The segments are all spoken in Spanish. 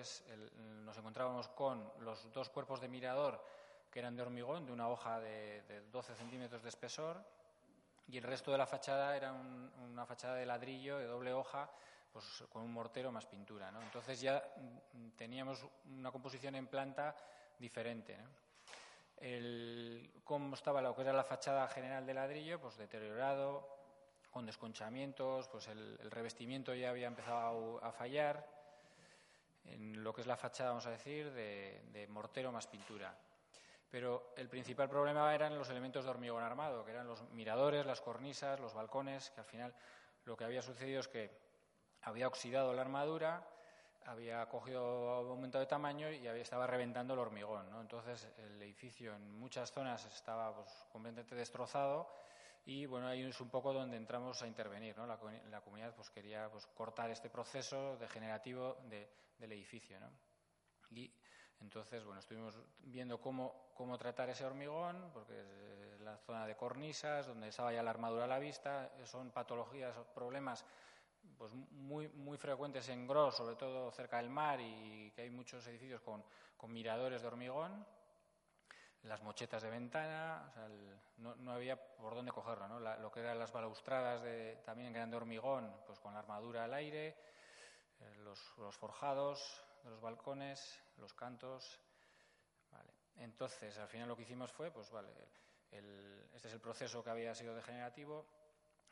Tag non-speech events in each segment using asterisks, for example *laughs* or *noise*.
es nos encontrábamos con los dos cuerpos de mirador que eran de hormigón, de una hoja de, 12 centímetros de espesor, y el resto de la fachada era una fachada de ladrillo de doble hoja, pues con un mortero más pintura. ¿no? Entonces ya mm, teníamos una composición en planta diferente. El, cómo estaba lo que era la fachada general de ladrillo, pues deteriorado, con desconchamientos, pues el, revestimiento ya había empezado a fallar, en lo que es la fachada, vamos a decir, de, mortero más pintura. Pero el principal problema eran los elementos de hormigón armado, que eran los miradores, las cornisas, los balcones, que al final lo que había sucedido es que había oxidado la armadura, había cogido aumentado de tamaño y había, estaba reventando el hormigón. Entonces el edificio en muchas zonas estaba pues, completamente destrozado y bueno, ahí es un poco donde entramos a intervenir. ¿no? La, comunidad pues, quería pues, cortar este proceso degenerativo del edificio. ¿no? Y entonces, bueno, estuvimos viendo cómo, cómo tratar ese hormigón, porque es la zona de cornisas, donde estaba ya la armadura a la vista, son patologías, problemas pues muy, muy frecuentes en Gros, sobre todo cerca del mar, y que hay muchos edificios con, con miradores de hormigón las mochetas de ventana, no, había por dónde cogerlo, ¿no? lo que eran las balaustradas de, también en grande hormigón, pues con la armadura al aire, eh, los, forjados de los balcones, los cantos. Entonces, al final lo que hicimos fue, pues vale, este es el proceso que había sido degenerativo,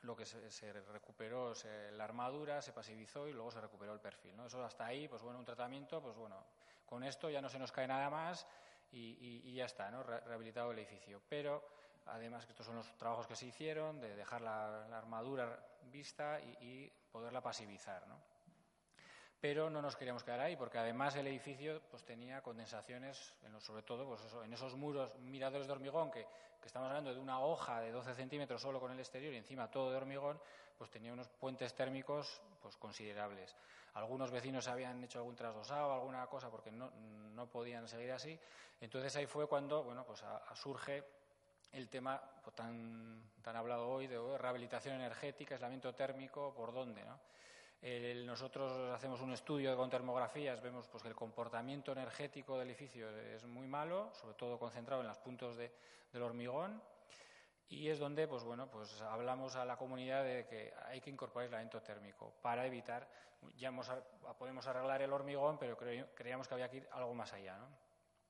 lo que se, recuperó la armadura, se pasivizó y luego se recuperó el perfil. ¿no? Eso hasta ahí, pues bueno, un tratamiento, pues bueno, con esto ya no se nos cae nada más y, ya está, ¿no? rehabilitado el edificio. Pero además que estos son los trabajos que se hicieron, de dejar la, armadura vista y, poderla pasivizar. ¿no? pero no nos queríamos quedar ahí porque además el edificio pues tenía condensaciones en sobre todo pues en esos muros miradores de hormigón que, estamos hablando de una hoja de 12 centímetros solo con el exterior y encima todo de hormigón pues tenía unos puentes térmicos pues considerables algunos vecinos habían hecho algún trasdosado alguna cosa porque no, no podían seguir así entonces ahí fue cuando bueno pues surge el tema pues, tan, tan hablado hoy de rehabilitación energética, aislamiento térmico, por dónde, ¿no? nosotros hacemos un estudio con termografías, vemos pues, que el comportamiento energético del edificio es muy malo, sobre todo concentrado en los puntos de, del hormigón, y es donde pues, bueno, pues, hablamos a la comunidad de que hay que incorporar aislamiento térmico para evitar, ya podemos arreglar el hormigón, pero creíamos que había que ir algo más allá. ¿no?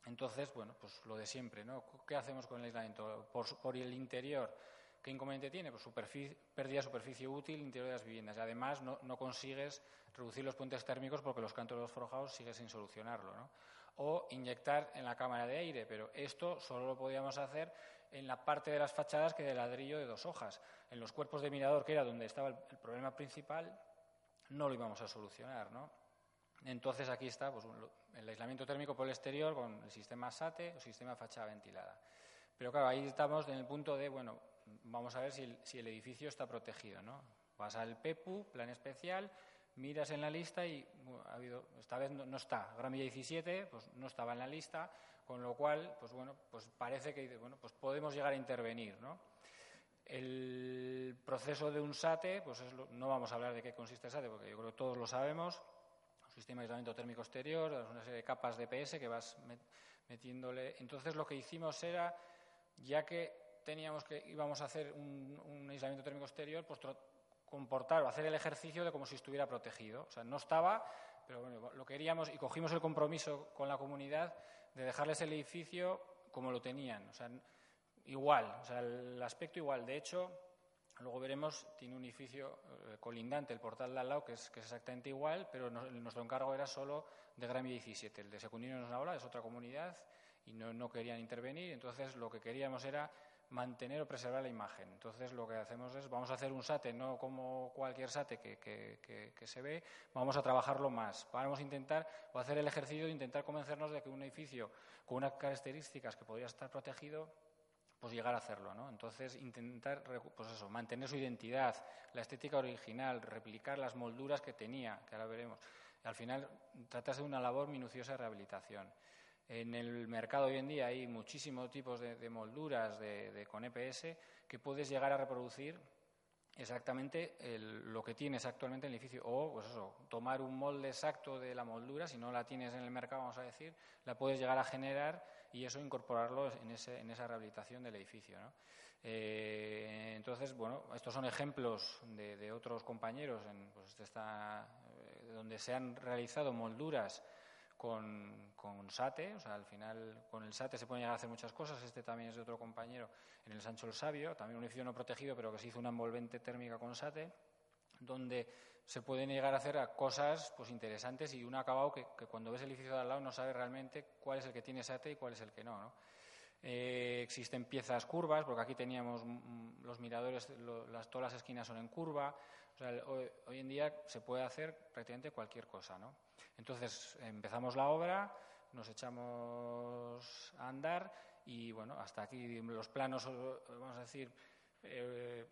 Entonces, bueno, pues lo de siempre, ¿no? ¿Qué hacemos con el aislamiento? por el interior ¿Qué inconveniente tiene? Pues superficie, pérdida de superficie útil interior de las viviendas. Además no, consigues reducir los puentes térmicos porque los cantos forjados sigues sin solucionarlo. ¿no? O inyectar en la cámara de aire, pero esto solo lo podíamos hacer en la parte de las fachadas que de ladrillo de dos hojas. En los cuerpos de mirador, que era donde estaba el, problema principal, no lo íbamos a solucionar. ¿no? Entonces aquí está pues, el aislamiento térmico por el exterior con el sistema SATE o sistema fachada ventilada. Pero claro, ahí estamos en el punto de, bueno, vamos a ver si el, edificio está protegido, ¿no? Vas al PEPU, plan especial, miras en la lista y ha habido, esta vez no, está, Gramilla 17, pues no estaba en la lista, con lo cual, pues bueno, pues parece que bueno, pues podemos llegar a intervenir, ¿no? El proceso de un SATE, pues no vamos a hablar de qué consiste el SATE, porque yo creo que todos lo sabemos, un sistema de aislamiento térmico exterior, una serie de capas de PS que vas metiéndole. Entonces lo que hicimos era, ya que teníamos que íbamos a hacer un, aislamiento térmico exterior, pues comportar o hacer el ejercicio de como si estuviera protegido. O sea, no estaba, pero bueno, lo queríamos y cogimos el compromiso con la comunidad de dejarles el edificio como lo tenían. O sea, igual, o sea, el aspecto igual. De hecho, luego veremos, tiene un edificio eh, colindante, el portal de al lado, que es, que es exactamente igual, pero nuestro encargo era solo de Grammy 17. El de Secundino nos habla, es otra comunidad y no, no querían intervenir. Entonces, lo que queríamos era mantener o preservar la imagen. Entonces, lo que hacemos es, vamos a hacer un SATE, no como cualquier SATE que, que, se ve, vamos a trabajarlo más. Vamos a intentar, o hacer el ejercicio de intentar convencernos de que un edificio con unas características que podría estar protegido, pues llegar a hacerlo, ¿no? Entonces, intentar, pues eso, mantener su identidad, la estética original, replicar las molduras que tenía, que ahora veremos. Al final, tratarse de una labor minuciosa de rehabilitación. En el mercado hoy en día hay muchísimos tipos de, molduras de, con EPS que puedes llegar a reproducir exactamente lo que tienes actualmente en el edificio. O, pues eso, tomar un molde exacto de la moldura, si no la tienes en el mercado, vamos a decir, la puedes llegar a generar y eso incorporarlo en, ese, en esa rehabilitación del edificio. ¿no? Eh, entonces, bueno, estos son ejemplos de, otros compañeros en, pues, eh, donde se han realizado molduras con, con, SATE, o sea, al final con el SATE se pueden llegar a hacer muchas cosas. Este también es de otro compañero en el Sancho el Sabio, también un edificio no protegido, pero que se hizo una envolvente térmica con SATE, donde se pueden llegar a hacer cosas pues interesantes y un acabado que, cuando ves el edificio de al lado no sabes realmente cuál es el que tiene SATE y cuál es el que no. ¿no? Eh, existen piezas curvas, porque aquí teníamos mm, los miradores, las, todas las esquinas son en curva. hoy, en día se puede hacer prácticamente cualquier cosa. ¿no? Entonces empezamos la obra, nos echamos a andar y bueno, hasta aquí los planos, vamos a decir, eh,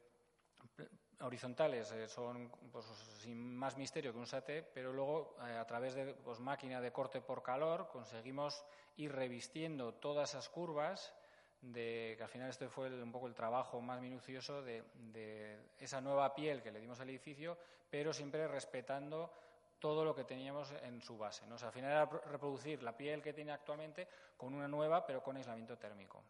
horizontales eh, son pues, sin más misterio que un SATE, pero luego a través de pues, máquina de corte por calor conseguimos ir revistiendo todas esas curvas, de, que al final este fue un poco el trabajo más minucioso de, esa nueva piel que le dimos al edificio, pero siempre respetando todo lo que teníamos en su base. ¿no? al final era reproducir la piel que tiene actualmente con una nueva, pero con aislamiento térmico.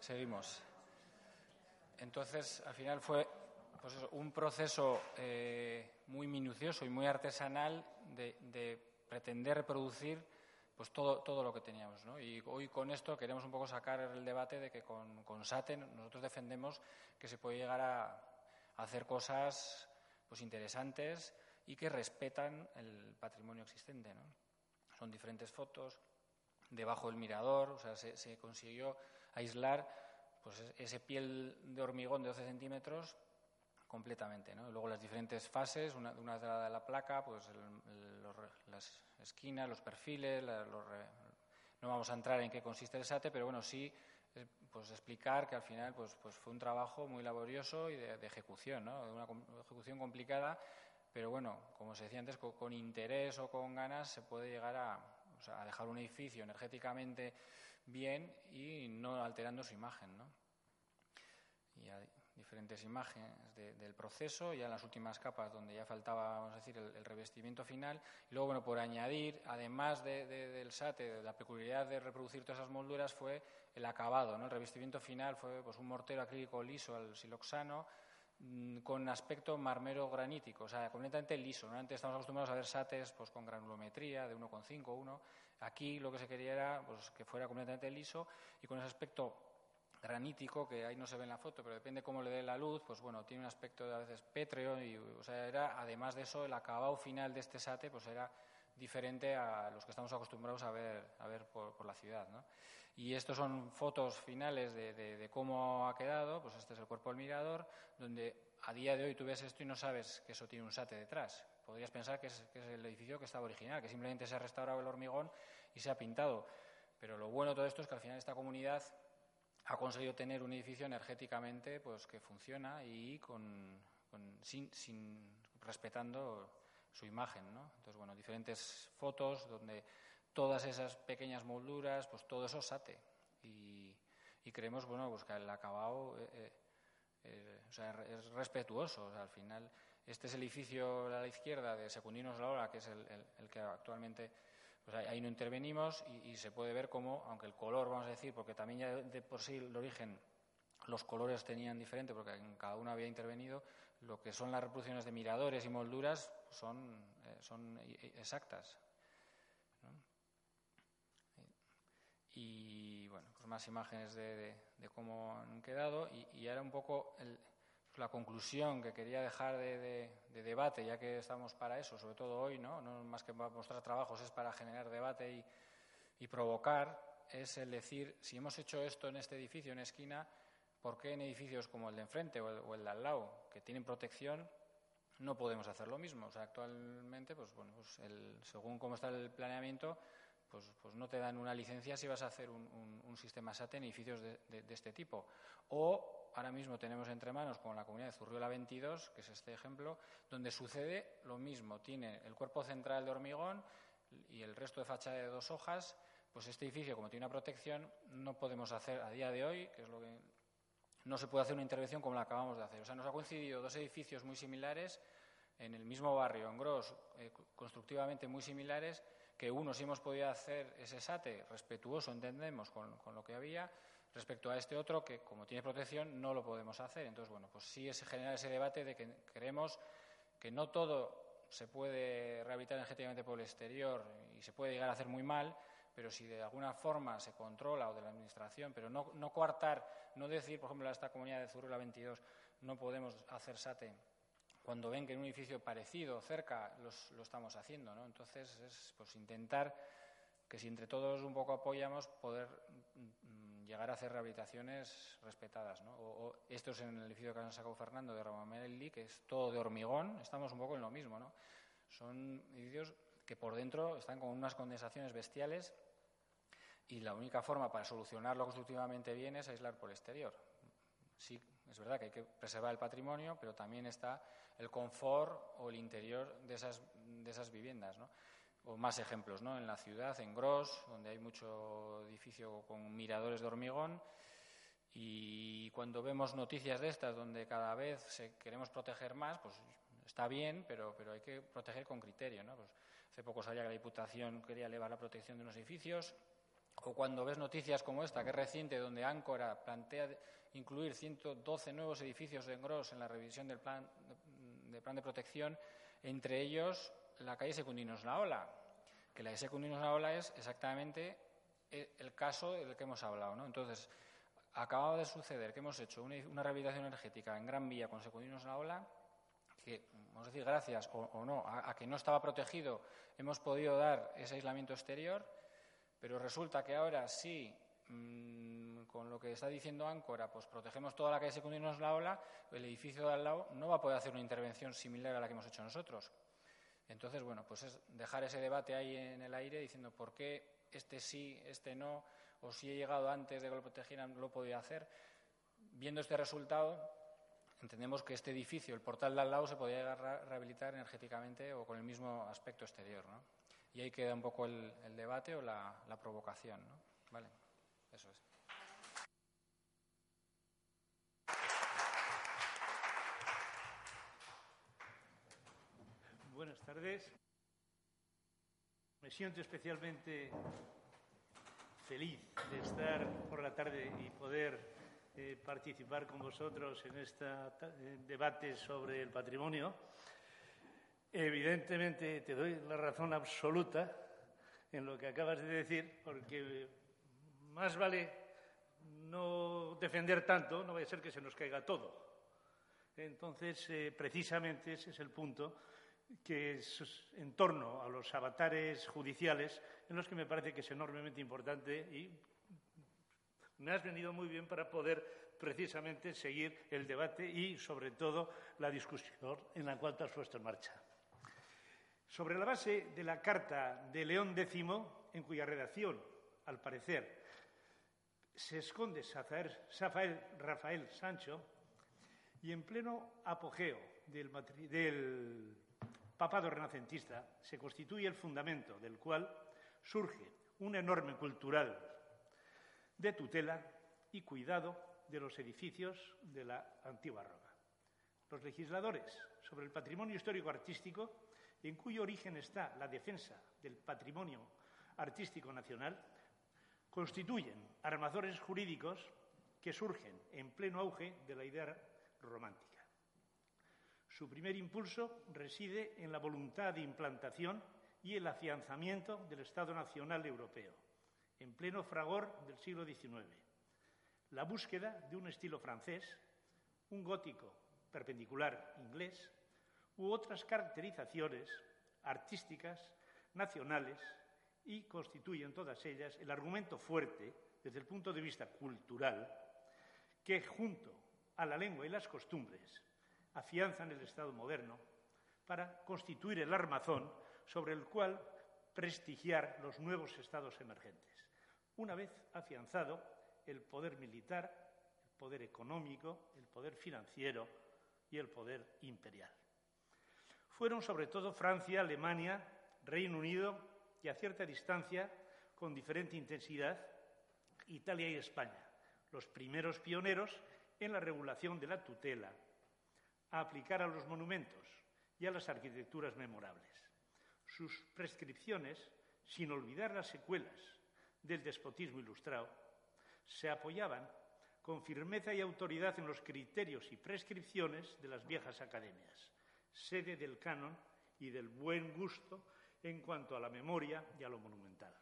Seguimos. Entonces, al final fue pues un proceso eh, muy minucioso y muy artesanal de, pretender reproducir pues todo, todo lo que teníamos. Y hoy con esto queremos un poco sacar el debate de que con, con SATEN nosotros defendemos que se puede llegar a, hacer cosas pues interesantes y que respetan el patrimonio existente. Son diferentes fotos, debajo del mirador, o sea, se consiguió aislar pues, ese piel de hormigón de 12 centímetros completamente. ¿no? Luego las diferentes fases, una, una de la, placa, pues las esquinas, los perfiles, no vamos a entrar en qué consiste el SATE, pero bueno, sí pues explicar que al final pues, pues fue un trabajo muy laborioso y de, ejecución, ¿no? una ejecución complicada, pero bueno, como se decía antes, con, interés o con ganas se puede llegar a, a dejar un edificio energéticamente bien y no alterando su imagen. ¿no? Y diferentes imágenes del proceso, ya en las últimas capas donde ya faltaba, vamos a decir, el, revestimiento final. Y luego, bueno, por añadir, además del SATE, de la peculiaridad de reproducir todas esas molduras, fue el acabado. ¿no? El revestimiento final fue pues, un mortero acrílico liso al siloxano, mm, con aspecto marmero granítico, o sea, completamente liso. Normalmente estamos acostumbrados a ver sates pues, con granulometría de 1,5, 1. Aquí lo que se quería era pues, que fuera completamente liso y con ese aspecto granítico, que ahí no se ve en la foto, pero depende cómo le dé la luz, pues bueno, tiene un aspecto a veces pétreo y, o sea, era, además de eso, el acabado final de este sate, pues era diferente a los que estamos acostumbrados a ver, a ver por, la ciudad, ¿no? Y estos son fotos finales de, cómo ha quedado, pues este es el cuerpo del mirador, donde a día de hoy tú ves esto y no sabes que eso tiene un sate detrás. Podrías pensar que es, el edificio que estaba original, que simplemente se ha restaurado el hormigón y se ha pintado. Pero lo bueno de todo esto es que al final esta comunidad ha conseguido tener un edificio energéticamente pues que funciona y con, sin, respetando su imagen, ¿no? Entonces, bueno, diferentes fotos donde todas esas pequeñas molduras, pues todo eso sate y, creemos, bueno, pues que el acabado eh, eh, eh, es respetuoso, al final este es el edificio a la izquierda de Secundinos La Ola, que es el que actualmente pues ahí no intervenimos y, se puede ver cómo, aunque el color, vamos a decir, porque también ya de por sí el origen los colores tenían diferente porque en cada uno había intervenido, lo que son las reproducciones de miradores y molduras son, eh, son exactas. Y bueno, pues más imágenes de, cómo han quedado y, y ahora un poco el, la conclusión que quería dejar de, debate, ya que estamos para eso, sobre todo hoy, ¿no? no más que mostrar trabajos, es para generar debate y, provocar, es el decir, si hemos hecho esto en este edificio, en esquina, ¿por qué en edificios como el de enfrente o el, de al lado, que tienen protección, no podemos hacer lo mismo? O sea, actualmente, pues bueno, pues según cómo está el planeamiento, pues, pues, no te dan una licencia si vas a hacer un, sistema SAT en edificios de, de, este tipo. O ahora mismo tenemos entre manos con la comunidad de Zurriola 22, que es este ejemplo, donde sucede lo mismo. Tiene el cuerpo central de hormigón y el resto de fachada de dos hojas. Pues este edificio, como tiene una protección, no podemos hacer a día de hoy, que es lo que no se puede hacer una intervención como la acabamos de hacer. O sea, nos ha coincidido dos edificios muy similares en el mismo barrio, en Gros, eh, constructivamente muy similares, que uno sí hemos podido hacer ese SATE respetuoso, entendemos, con, lo que había, respecto a este otro que, como tiene protección, no lo podemos hacer. Entonces, bueno, pues sí es generar ese debate de que creemos que no todo se puede rehabilitar energéticamente por el exterior y se puede llegar a hacer muy mal, pero si de alguna forma se controla o de la Administración, pero no, no coartar, no decir, por ejemplo, a esta comunidad de Zurula 22 no podemos hacer SATE cuando ven que en un edificio parecido, cerca, lo estamos haciendo. ¿no? Entonces, es pues, intentar que si entre todos un poco apoyamos, poder llegar a hacer rehabilitaciones respetadas. ¿no? O, esto es en el edificio que han sacado Fernando de Romamelli, que es todo de hormigón, estamos un poco en lo mismo. ¿no? Son edificios que por dentro están con unas condensaciones bestiales y la única forma para solucionarlo constructivamente bien es aislar por el exterior. Sí, es verdad que hay que preservar el patrimonio, pero también está el confort o el interior de esas, de esas viviendas. o más ejemplos, ¿no? En la ciudad, en Gros, donde hay mucho edificio con miradores de hormigón. Y cuando vemos noticias de estas, donde cada vez se queremos proteger más, pues está bien, pero, pero hay que proteger con criterio. ¿no? Pues hace poco sabía que la Diputación quería elevar la protección de unos edificios. O cuando ves noticias como esta, que es reciente, donde Áncora plantea incluir 112 nuevos edificios de Gros en la revisión del plan de, plan de protección, entre ellos la calle Secundinos La Ola, que la de Secundinos La Ola es exactamente el caso del que hemos hablado. ¿no? Entonces, acababa de suceder que hemos hecho una, rehabilitación energética en Gran Vía con Secundinos La Ola, que, vamos a decir, gracias o, no, a, que no estaba protegido, hemos podido dar ese aislamiento exterior, pero resulta que ahora sí, mm, con lo que está diciendo Áncora, pues protegemos toda la calle Secundinos La Ola, el edificio de al lado no va a poder hacer una intervención similar a la que hemos hecho nosotros. Entonces, bueno, pues es dejar ese debate ahí en el aire diciendo por qué este sí, este no, o si he llegado antes de que lo protegieran, lo podía hacer. Viendo este resultado, entendemos que este edificio, el portal de al lado, se podría llegar a rehabilitar energéticamente o con el mismo aspecto exterior, ¿no? Y ahí queda un poco el, debate o la, la provocación, ¿no? Vale, Buenas tardes. Me siento especialmente feliz de estar por la tarde y poder eh, participar con vosotros en este debate sobre el patrimonio. Evidentemente, te doy la razón absoluta en lo que acabas de decir, porque más vale no defender tanto, no vaya a ser que se nos caiga todo. Entonces, eh, precisamente ese es el punto que es en torno a los avatares judiciales en los que me parece que es enormemente importante y me has venido muy bien para poder precisamente seguir el debate y, sobre todo, la discusión en la cual te has puesto en marcha. Sobre la base de la carta de León X, en cuya redacción, al parecer, se esconde Rafael Sancho, y en pleno apogeo del, del papado renacentista se constituye el fundamento del cual surge un enorme cultural de tutela y cuidado de los edificios de la antigua Roma. Los legisladores sobre el patrimonio histórico artístico, en cuyo origen está la defensa del patrimonio artístico nacional, constituyen armadores jurídicos que surgen en pleno auge de la idea romántica. Su primer impulso reside en la voluntad de implantación y el afianzamiento del Estado Nacional Europeo, en pleno fragor del siglo XIX. La búsqueda de un estilo francés, un gótico perpendicular inglés u otras caracterizaciones artísticas nacionales y constituyen todas ellas el argumento fuerte desde el punto de vista cultural que, junto a la lengua y las costumbres, afianzan el Estado moderno para constituir el armazón sobre el cual prestigiar los nuevos estados emergentes. Una vez afianzado el poder militar, el poder económico, el poder financiero y el poder imperial. Fueron sobre todo Francia, Alemania, Reino Unido y a cierta distancia, con diferente intensidad, Italia y España, los primeros pioneros en la regulación de la tutela, a aplicar a los monumentos y a las arquitecturas memorables. Sus prescripciones, sin olvidar las secuelas del despotismo ilustrado, se apoyaban con firmeza y autoridad en los criterios y prescripciones de las viejas academias, sede del canon y del buen gusto en cuanto a la memoria y a lo monumental.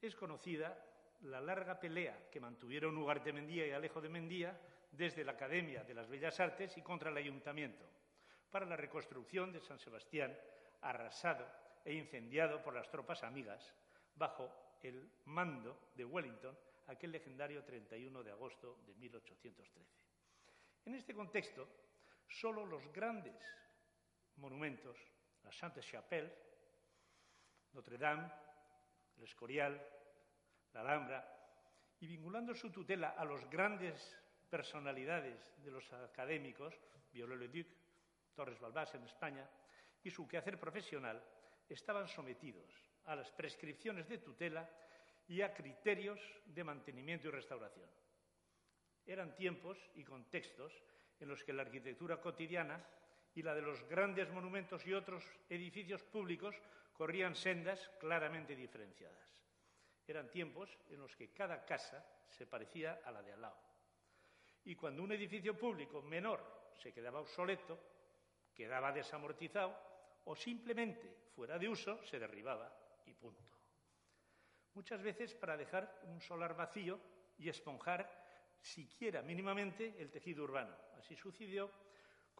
Es conocida la larga pelea que mantuvieron Ugarte Mendía y Alejo de Mendía desde la Academia de las Bellas Artes y contra el Ayuntamiento para la reconstrucción de San Sebastián, arrasado e incendiado por las tropas amigas bajo el mando de Wellington aquel legendario 31 de agosto de 1813. En este contexto, solo los grandes monumentos, la Sainte-Chapelle, Notre Dame, el Escorial, la Alhambra, y vinculando su tutela a los grandes personalidades de los académicos, Viollet-le-Duc, Torres Balbás en España, y su quehacer profesional, estaban sometidos a las prescripciones de tutela y a criterios de mantenimiento y restauración. Eran tiempos y contextos en los que la arquitectura cotidiana y la de los grandes monumentos y otros edificios públicos corrían sendas claramente diferenciadas. Eran tiempos en los que cada casa se parecía a la de al lado. Y cuando un edificio público menor se quedaba obsoleto, quedaba desamortizado o simplemente fuera de uso, se derribaba y punto. Muchas veces para dejar un solar vacío y esponjar siquiera mínimamente el tejido urbano. Así sucedió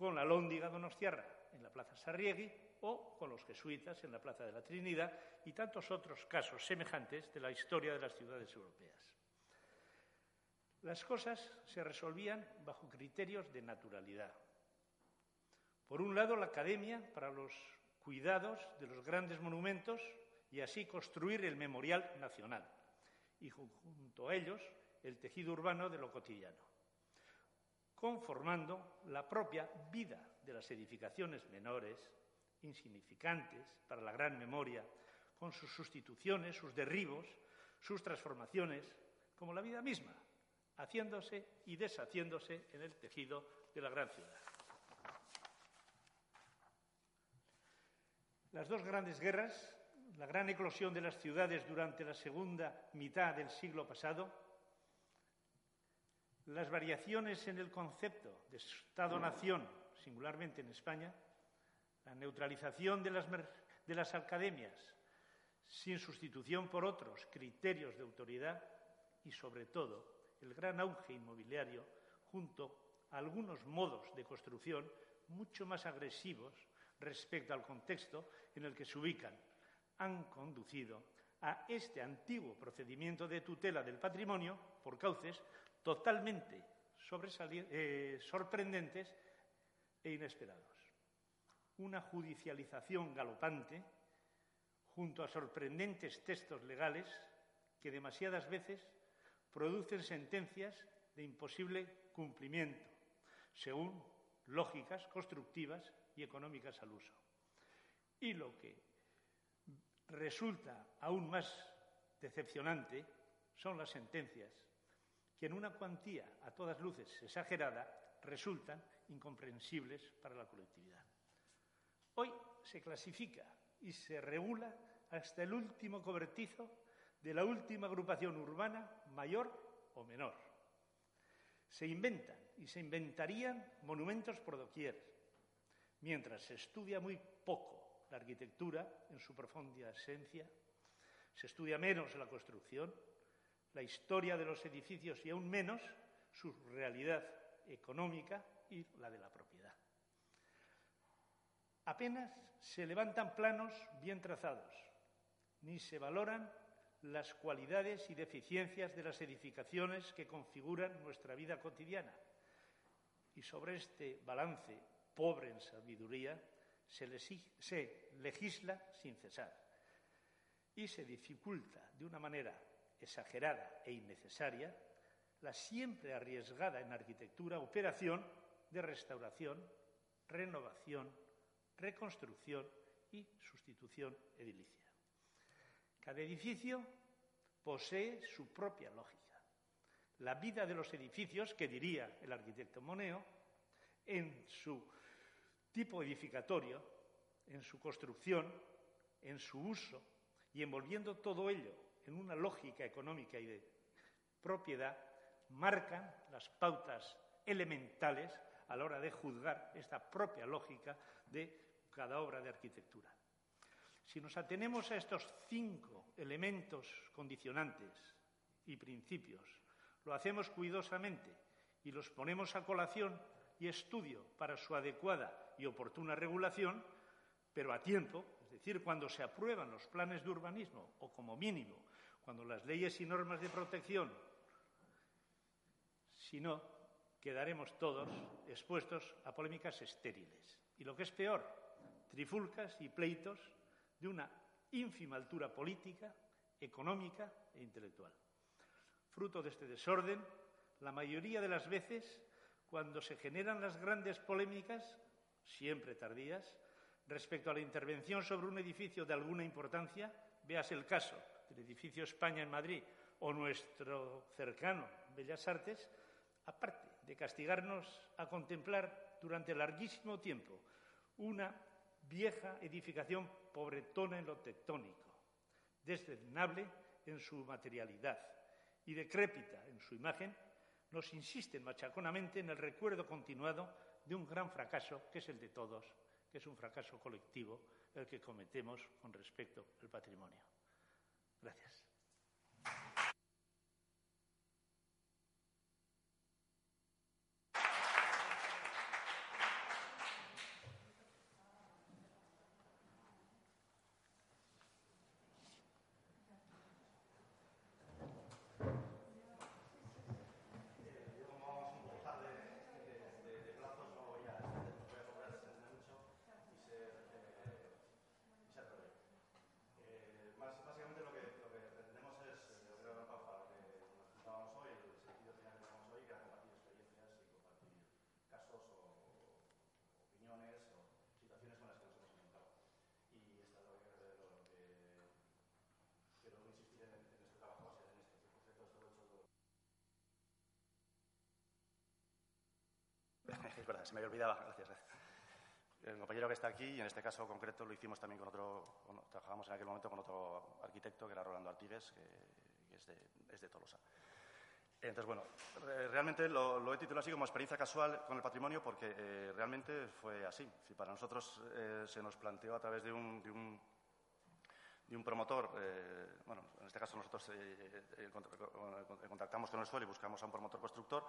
con la Lóndiga Donostiarra en la Plaza Sarriegui o con los jesuitas en la Plaza de la Trinidad y tantos otros casos semejantes de la historia de las ciudades europeas. Las cosas se resolvían bajo criterios de naturalidad. Por un lado, la Academia para los cuidados de los grandes monumentos y así construir el memorial nacional y junto a ellos el tejido urbano de lo cotidiano, conformando la propia vida de las edificaciones menores insignificantes para la gran memoria, con sus sustituciones, sus derribos, sus transformaciones, como la vida misma, haciéndose y deshaciéndose en el tejido de la gran ciudad. Las dos grandes guerras, la gran eclosión de las ciudades durante la segunda mitad del siglo pasado, las variaciones en el concepto de Estado-nación, singularmente en España, la neutralización de las, de las academias sin sustitución por otros criterios de autoridad y, sobre todo, el gran auge inmobiliario junto a algunos modos de construcción mucho más agresivos respecto al contexto en el que se ubican, han conducido a este antiguo procedimiento de tutela del patrimonio por cauces totalmente eh, sorprendentes e inesperados. Una judicialización galopante junto a sorprendentes textos legales que demasiadas veces producen sentencias de imposible cumplimiento, según lógicas constructivas y económicas al uso. Y lo que resulta aún más decepcionante son las sentencias que en una cuantía a todas luces exagerada resultan incomprensibles para la colectividad. Hoy se clasifica y se regula hasta el último cobertizo de la última agrupación urbana, mayor o menor. Se inventan y se inventarían monumentos por doquier, mientras se estudia muy poco la arquitectura en su profunda esencia, se estudia menos la construcción, la historia de los edificios y aún menos su realidad económica y la de la propiedad. Apenas se levantan planos bien trazados, ni se valoran las cualidades y deficiencias de las edificaciones que configuran nuestra vida cotidiana. Y sobre este balance pobre en sabiduría se, legisla sin cesar y se dificulta de una manera exagerada e innecesaria la siempre arriesgada en arquitectura operación de restauración, renovación, reconstrucción y sustitución edilicia. Cada edificio posee su propia lógica. La vida de los edificios, que diría el arquitecto Moneo, en su tipo edificatorio, en su construcción, en su uso y envolviendo todo ello en una lógica económica y de propiedad, marcan las pautas elementales a la hora de juzgar esta propia lógica de cada obra de arquitectura. Si nos atenemos a estos cinco elementos condicionantes y principios, lo hacemos cuidadosamente y los ponemos a colación y estudio para su adecuada y oportuna regulación, pero a tiempo, es decir, cuando se aprueban los planes de urbanismo o como mínimo cuando las leyes y normas de protección, si no, quedaremos todos expuestos a polémicas estériles. Y lo que es peor, trifulcas y pleitos de una ínfima altura política, económica e intelectual. Fruto de este desorden, la mayoría de las veces, cuando se generan las grandes polémicas, siempre tardías, respecto a la intervención sobre un edificio de alguna importancia, veas el caso del edificio España en Madrid o nuestro cercano Bellas Artes, aparte de castigarnos a contemplar durante larguísimo tiempo una vieja edificación pobretona en lo tectónico, desdemnable en su materialidad y decrépita en su imagen, nos insisten machaconamente en el recuerdo continuado de un gran fracaso que es el de todos, que es un fracaso colectivo el que cometemos con respecto al patrimonio. Gracias. Es verdad, se me había olvidado. Gracias, el compañero que está aquí, y en este caso concreto lo hicimos también con otro, trabajamos en aquel momento con otro arquitecto que era Rolando Artives, que, es, de, es, de, Tolosa. Entonces, bueno, realmente lo, he titulado así como experiencia casual con el patrimonio porque eh, realmente fue así. Si para nosotros eh, se nos planteó a través de un, de un, de un promotor, eh, bueno, en este caso nosotros contactamos con el suelo y buscamos a un promotor constructor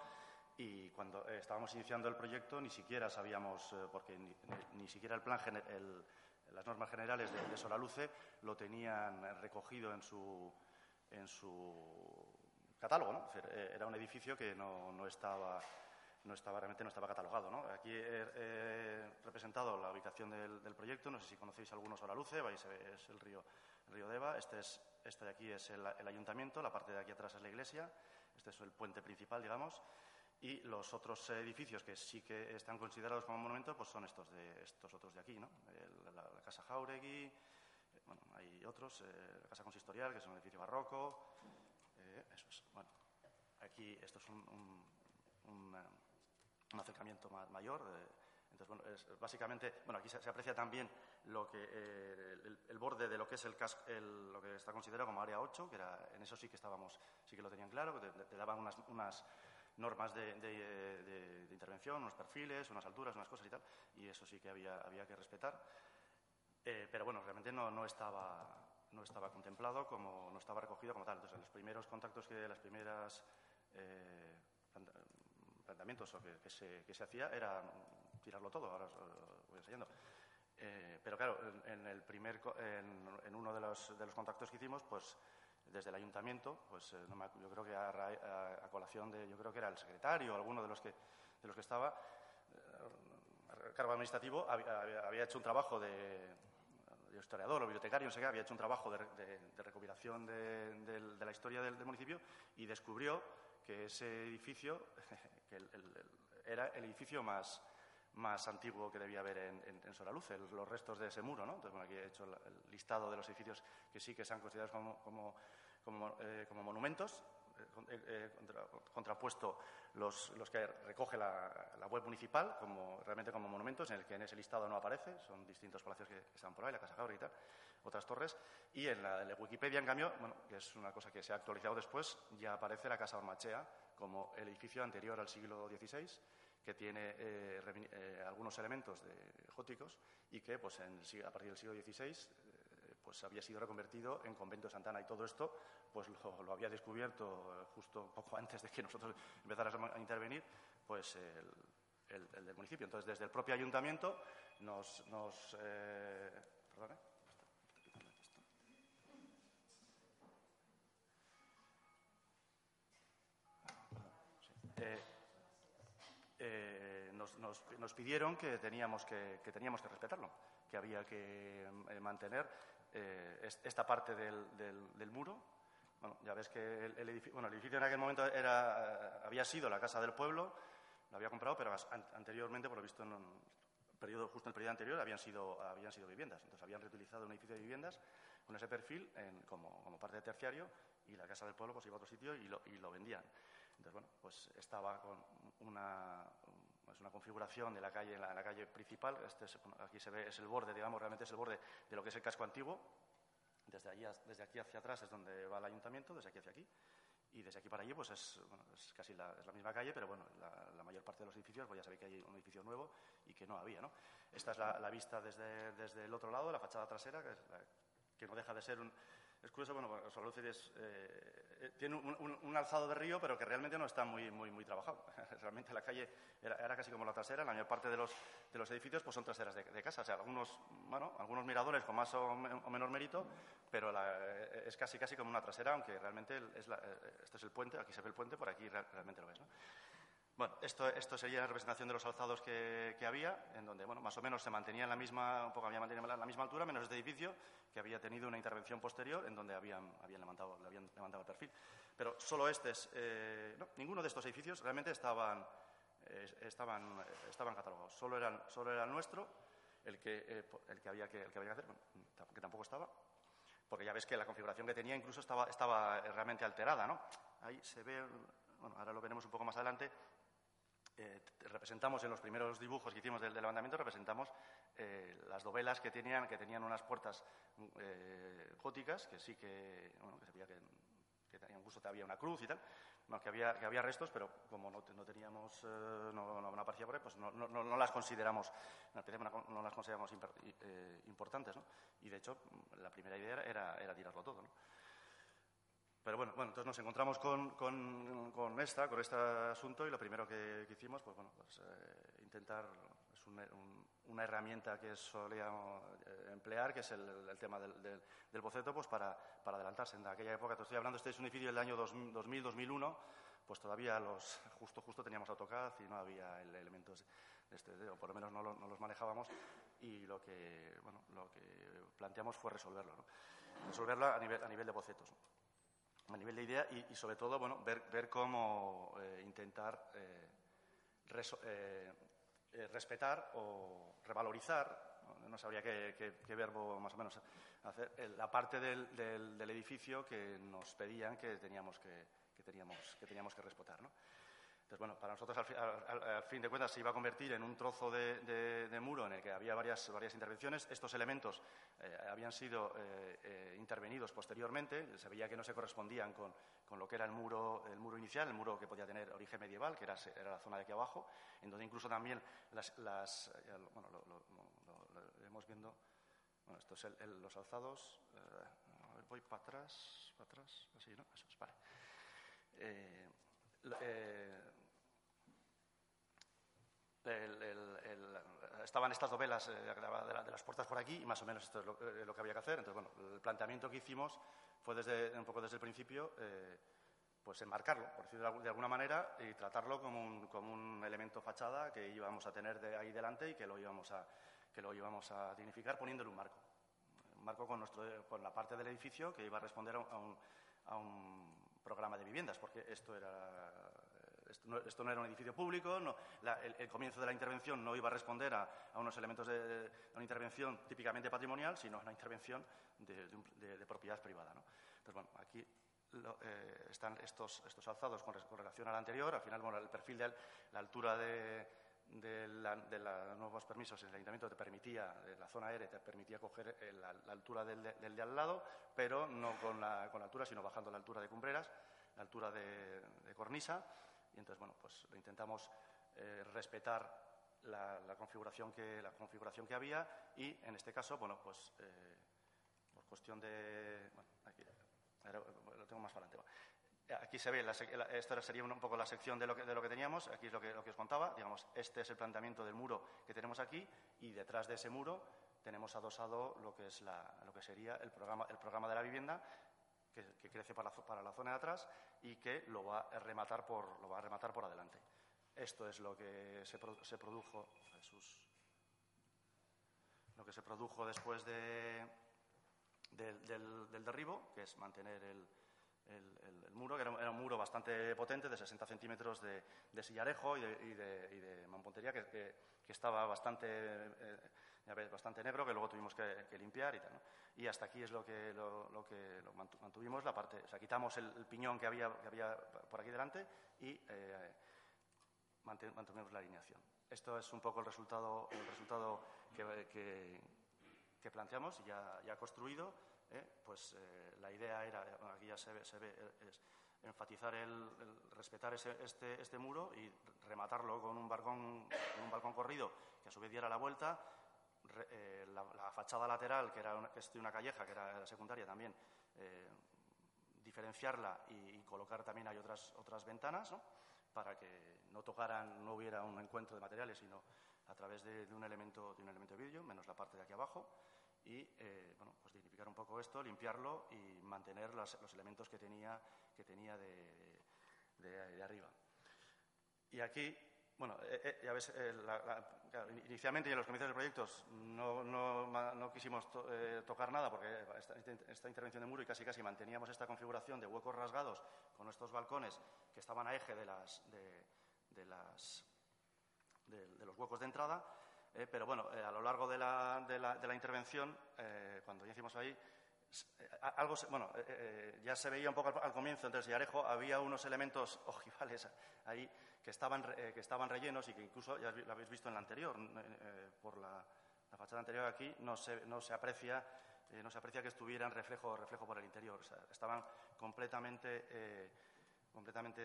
y cuando estábamos iniciando el proyecto ni siquiera sabíamos, porque ni, siquiera el plan, las normas generales de, de Solaluce lo tenían recogido en su, en su catálogo, ¿no? Eh, era un edificio que no, no, estaba, no estaba, realmente no estaba catalogado, ¿no? Aquí he, representado la ubicación del, proyecto, no sé si conocéis algunos ahora Luce, vais es el río, el río Deva, este, es, este de aquí es el, ayuntamiento, la parte de aquí atrás es la iglesia, este es el puente principal, digamos, y los otros edificios que sí que están considerados como monumentos pues son estos, de, estos otros de aquí, ¿no? la, Casa Jauregui, eh, bueno, hay otros, eh, la Casa Consistorial, que es un edificio barroco, es. Bueno, aquí esto es un, un, acercamiento mayor. entonces, bueno, es, básicamente, bueno, aquí se, aprecia también lo que, eh, el, borde de lo que es el, casco, lo que está considerado como área 8, que era, en eso sí que estábamos, sí que lo tenían claro, que te, daban unas, unas normas de, de, intervención, unos perfiles, unas alturas, unas cosas y tal, y eso sí que había, había que respetar. Eh, pero bueno, realmente no, no estaba no estaba contemplado, como no estaba recogido como tal. Entonces, los primeros contactos que, las primeras eh, planteamientos que, se, que, se, hacía era tirarlo todo, ahora os voy enseñando. Eh, pero claro, en, el primer, en, uno de los, de los, contactos que hicimos, pues desde el ayuntamiento, pues eh, yo creo que a, colación de, yo creo que era el secretario, alguno de los que, de los que estaba, a cargo administrativo, había hecho un trabajo de, historiador o bibliotecario, no sé qué, había hecho un trabajo de, recopilación de, la historia del, municipio y descubrió que ese edificio *laughs* era el edificio más, más antiguo que debía haber en, en, Soraluce, los restos de ese muro. ¿no? Entonces, bueno, aquí he hecho el, listado de los edificios que sí que se han considerado como, eh, como monumentos eh, eh, contrapuesto los, los, que recoge la, web municipal como, realmente como monumentos, en el que en ese listado no aparece, son distintos palacios que, están por ahí, la Casa Jabra y tal, otras torres, y en la, de Wikipedia, en cambio, bueno, que es una cosa que se ha actualizado después, ya aparece la Casa Ormachea como el edificio anterior al siglo XVI, que tiene eh, algunos elementos de, góticos y que pues, a partir del siglo XVI pues había sido reconvertido en convento de Santana y todo esto pues lo, había descubierto justo poco *laughs* antes de que nosotros empezáramos a intervenir pues el, del municipio. Entonces, desde el propio ayuntamiento nos... nos eh, eh, eh, nos, pidieron que teníamos que, que, teníamos que respetarlo, que había que mantener eh, esta parte del, muro. Bueno, ya ves que el, edificio, bueno, el edificio en aquel momento era, había sido la casa del pueblo, lo había comprado, pero anteriormente, por lo visto, en periodo, justo en el periodo anterior, habían sido, habían sido viviendas. Entonces, habían reutilizado un edificio de viviendas con ese perfil como, como, parte de terciario y la casa del pueblo pues iba a otro sitio y lo, y lo vendían. Entonces, bueno, pues estaba con una, es una configuración de la calle, la, la calle principal. Este aquí se ve, es el borde, digamos, realmente es el borde de lo que es el casco antiguo. Desde, allí, desde aquí hacia atrás es donde va el ayuntamiento, desde aquí hacia aquí. Y desde aquí para allí, pues es, es casi la, es la, misma calle, pero bueno, la, mayor parte de los edificios, pues ya sabéis que hay un edificio nuevo y que no había, ¿no? Esta es la, vista desde, desde, el otro lado, la fachada trasera, que, que no deja de ser un, es curioso, bueno, Soluces eh, eh, tiene un, alzado de río, pero que realmente no está muy, muy, muy trabajado. *laughs* realmente la calle era, casi como la trasera, la mayor parte de los, de los edificios pues son traseras de, casa. O sea, algunos, bueno, algunos miradores con más o, menor mérito, pero eh, es casi, casi como una trasera, aunque realmente es este es el puente, aquí se ve el puente, por aquí realmente lo ves. ¿no? Bueno, esto, esto sería la representación de los alzados que, había, en donde, bueno, más o menos se mantenía en la misma, un poco había mantenido la misma altura, menos este edificio, que había tenido una intervención posterior, en donde habían, habían, levantado, habían levantado el perfil. Pero solo este es, eh, no, ninguno de estos edificios realmente estaban, estaban, estaban catalogados. Solo era, solo era el nuestro, el que, eh, el que, había, que, el que había que hacer, que tampoco estaba, porque ya ves que la configuración que tenía incluso estaba, estaba realmente alterada, ¿no? Ahí se ve, bueno, ahora lo veremos un poco más adelante, eh, representamos en los primeros dibujos que hicimos del, levantamiento, representamos las dovelas que tenían, que tenían unas puertas góticas, que sí que, bueno, que se que, que incluso había una cruz y tal, que, había, que había restos, pero como no, no teníamos, no, no, aparecía por ahí, pues no, no las consideramos, no, las consideramos importantes, ¿no? Y de hecho, la primera idea era, era tirarlo todo, ¿no? Pero bueno, bueno, entonces nos encontramos con, con, con, esta, con este asunto y lo primero que, hicimos, pues bueno, pues eh, intentar, es una herramienta que solíamos eh, emplear, que es el, tema del, del, boceto, pues para, para, adelantarse. En aquella época, te estoy hablando, este es un edificio del año 2000-2001, pues todavía los, justo, justo teníamos AutoCAD y no había elementos de este, o por lo menos no, no, los manejábamos y lo que, bueno, lo que planteamos fue resolverlo, ¿no? resolverlo a nivel, a nivel de bocetos a nivel de idea y, sobre todo bueno, ver, ver cómo eh, intentar eh, eh, respetar o revalorizar, no, sabría qué, verbo más o menos hacer, la parte del, del, edificio que nos pedían que teníamos que, que teníamos, que, teníamos que respetar. ¿no? Entonces, bueno, para nosotros, al, fin de cuentas, se iba a convertir en un trozo de, muro en el que había varias, intervenciones. Estos elementos eh, habían sido eh, eh, intervenidos posteriormente. Se veía que no se correspondían con, lo que era el muro, inicial, el muro que podía tener origen medieval, que era, la zona de aquí abajo, en donde incluso también las... bueno, lo, hemos viendo... Bueno, esto es los alzados. voy para atrás, para atrás, así, ¿no? Eso es, vale. Estaban estas novelas eh, de, las puertas por aquí y más o menos esto es eh, lo, que había que hacer. Entonces, bueno, el planteamiento que hicimos fue desde, un poco desde el principio eh, pues enmarcarlo, por decirlo de alguna manera, y tratarlo como un, como un elemento fachada que íbamos a tener de ahí delante y que lo íbamos a, que lo íbamos a dignificar poniéndole un marco. Un marco con, nuestro, con la parte del edificio que iba a responder a un, a un programa de viviendas, porque esto era esto no, era un edificio público, el, comienzo de la intervención no iba a responder a, unos elementos de, una intervención típicamente patrimonial, sino a una intervención de, propiedad privada. Entonces, bueno, aquí eh, están estos, estos alzados con, relación al anterior. Al final, bueno, el perfil de la altura de, los nuevos permisos, el ayuntamiento te permitía, la zona aérea te permitía coger la, altura del, de al lado, pero no con la, con la altura, sino bajando la altura de cumbreras, la altura de, cornisa. Y entonces, bueno, pues lo intentamos eh, respetar la, configuración que, la configuración que había y, en este caso, bueno, pues eh, por cuestión de... Bueno, aquí lo tengo más para adelante. Aquí se ve, esta sería un poco la sección de lo, que, de lo que teníamos, aquí es lo que, lo que os contaba, digamos, este es el planteamiento del muro que tenemos aquí y detrás de ese muro tenemos adosado lo que, es la, lo que sería el programa, el programa de la vivienda que, crece para la, zona de atrás y que lo va a rematar por, lo va a rematar por adelante. Esto es lo que se, se produjo, Jesús, lo que se produjo después de, del, del, derribo, que es mantener el, el, muro, que era, un muro bastante potente, de 60 centímetros de, de sillarejo y de, y de, mampontería, que, que, estaba bastante eh, ya ves, bastante negro que luego tuvimos que, limpiar y tal. ¿no? Y hasta aquí es lo que, lo, que mantuvimos, la parte, o sea, quitamos el, piñón que había, que había por aquí delante y eh, mantuvimos la alineación. Esto es un poco el resultado, el resultado que, que, planteamos y ya, ya construido. ¿eh? Pues eh, la idea era, aquí ya se ve, se ve es enfatizar el, respetar ese, este, este, muro y rematarlo con un balcón, un balcón corrido que a su vez diera la vuelta eh, la, fachada lateral, que, era una, que es de una calleja, que era secundaria también, eh, diferenciarla y, colocar también hay otras, otras ventanas, para que no tocaran, no hubiera un encuentro de materiales, sino a través de, un, elemento, de un elemento vídeo, menos la parte de aquí abajo, y eh, bueno, pues dignificar un poco esto, limpiarlo y mantener los, elementos que tenía, que tenía de, de arriba. Y aquí bueno, eh, eh, ya ves, eh, inicialmente en los comienzos de proyectos no, quisimos tocar nada porque esta, intervención de muro y casi casi manteníamos esta configuración de huecos rasgados con estos balcones que estaban a eje de, las, de, las, de, los huecos de entrada. pero bueno, a lo largo de la, de la intervención, cuando ya hicimos ahí, algo, bueno, ya se veía un poco al, comienzo, entre sillarejo había unos elementos *laughs* ojivales ahí que estaban, eh, que estaban rellenos y que incluso ya lo habéis visto en la anterior, eh, por, la, fachada anterior aquí no se, no se aprecia no se aprecia que estuvieran reflejo, reflejo por el interior. estaban completamente, completamente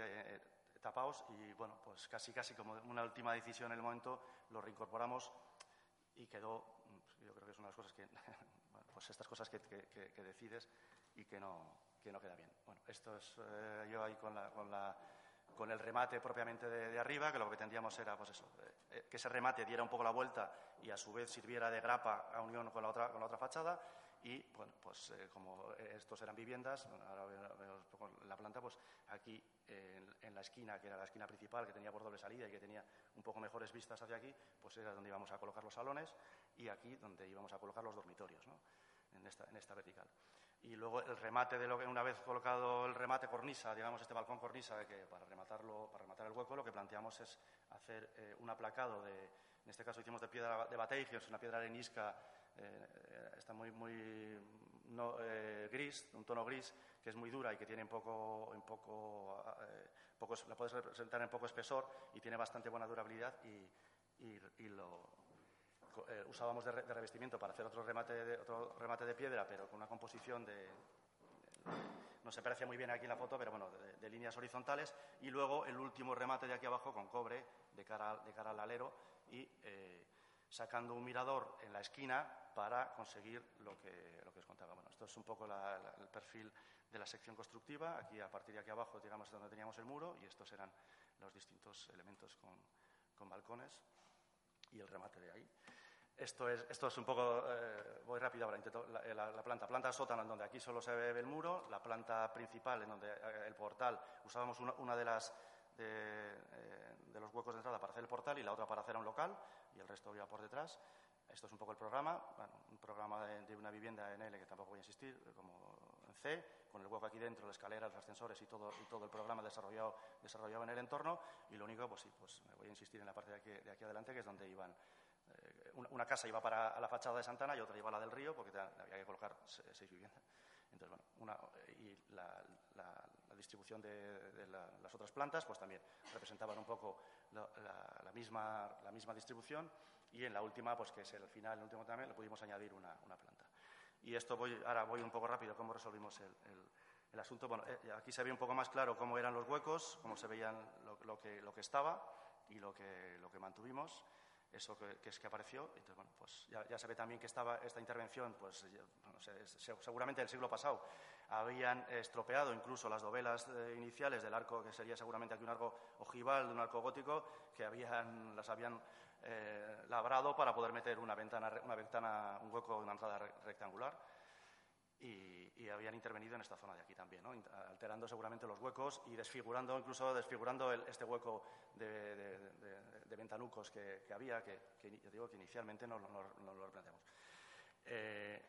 tapados y, bueno, pues casi, casi como una última decisión en el momento lo reincorporamos y quedó, yo creo que es una de las cosas que, *laughs* pues estas cosas que, decides y que no, que no queda bien. Bueno, esto es eh, yo ahí con, la, con, la, con, el remate propiamente de, arriba, que lo que tendríamos era, pues eso, eh, que ese remate diera un poco la vuelta y a su vez sirviera de grapa a unión con la otra, con la otra fachada y bueno, pues eh, como estos eran viviendas, ahora vemos la planta, pues aquí en, la esquina, que era la esquina principal, que tenía por doble salida y que tenía un poco mejores vistas hacia aquí, pues era donde íbamos a colocar los salones y aquí donde íbamos a colocar los dormitorios, ¿no? En, esta, en esta vertical. Y luego el remate de lo que una vez colocado el remate cornisa, digamos este balcón cornisa, que para rematarlo, para rematar el hueco, lo que planteamos es hacer eh, un aplacado de, en este caso hicimos de piedra de es una piedra arenisca eh, está muy, muy eh, gris, un tono gris, que es muy dura y que tiene un poco, un poco, eh, la puedes representar en poco espesor y tiene bastante buena durabilidad y, lo usábamos de, revestimiento para hacer otro remate, de, otro remate de piedra, pero con una composición de, no se parece muy bien aquí en la foto, pero bueno, de, líneas horizontales. Y luego el último remate de aquí abajo con cobre de cara, de cara al alero y sacando un mirador en la esquina para conseguir lo que, lo que os contaba. Bueno, esto es un poco el perfil de la sección constructiva. Aquí, a partir de aquí abajo, digamos, donde teníamos el muro, y estos eran los distintos elementos con, con balcones y el remate de ahí. Esto es, esto es un poco, eh, voy rápido ahora, intento, la, la, planta, planta sótano, en donde aquí solo se ve el muro, la planta principal, en donde eh, el portal, usábamos una, una de las eh, de, los huecos de entrada para hacer el portal y la otra para hacer un local y el resto iba por detrás. Esto es un poco el programa, un programa de, una vivienda en L que tampoco voy a insistir, como en C, con el hueco aquí dentro, la escalera, los ascensores y todo, y todo el programa desarrollado, desarrollado en el entorno. Y lo único, pues sí, pues me voy a insistir en la parte de aquí, de aquí adelante, que es donde iban. Una, casa iba para la fachada de Santana y otra iba a la del río, porque había que colocar seis viviendas. Entonces, bueno, una, y la, distribución de, las otras plantas, pues también representaban un poco la, misma, la misma distribución y en la última, pues que es el final, el último también, le pudimos añadir una, planta. Y esto voy, ahora voy un poco rápido, cómo resolvimos el, el, asunto. Bueno, eh, aquí se ve un poco más claro cómo eran los huecos, cómo se veían lo, que, lo que estaba y lo que, lo que mantuvimos eso que, es que apareció. Entonces, bueno, pues ya, se ve también que estaba esta intervención, pues no seguramente del siglo pasado, habían estropeado incluso las dovelas eh, iniciales del arco, que sería seguramente aquí un arco ojival, un arco gótico, que habían, las habían eh, labrado para poder meter una ventana, una ventana, un hueco, una entrada rectangular y, habían intervenido en esta zona de aquí también, ¿no? alterando seguramente los huecos y desfigurando, incluso desfigurando este hueco de, ventanucos que, había, que, digo que inicialmente no, lo planteamos. Eh,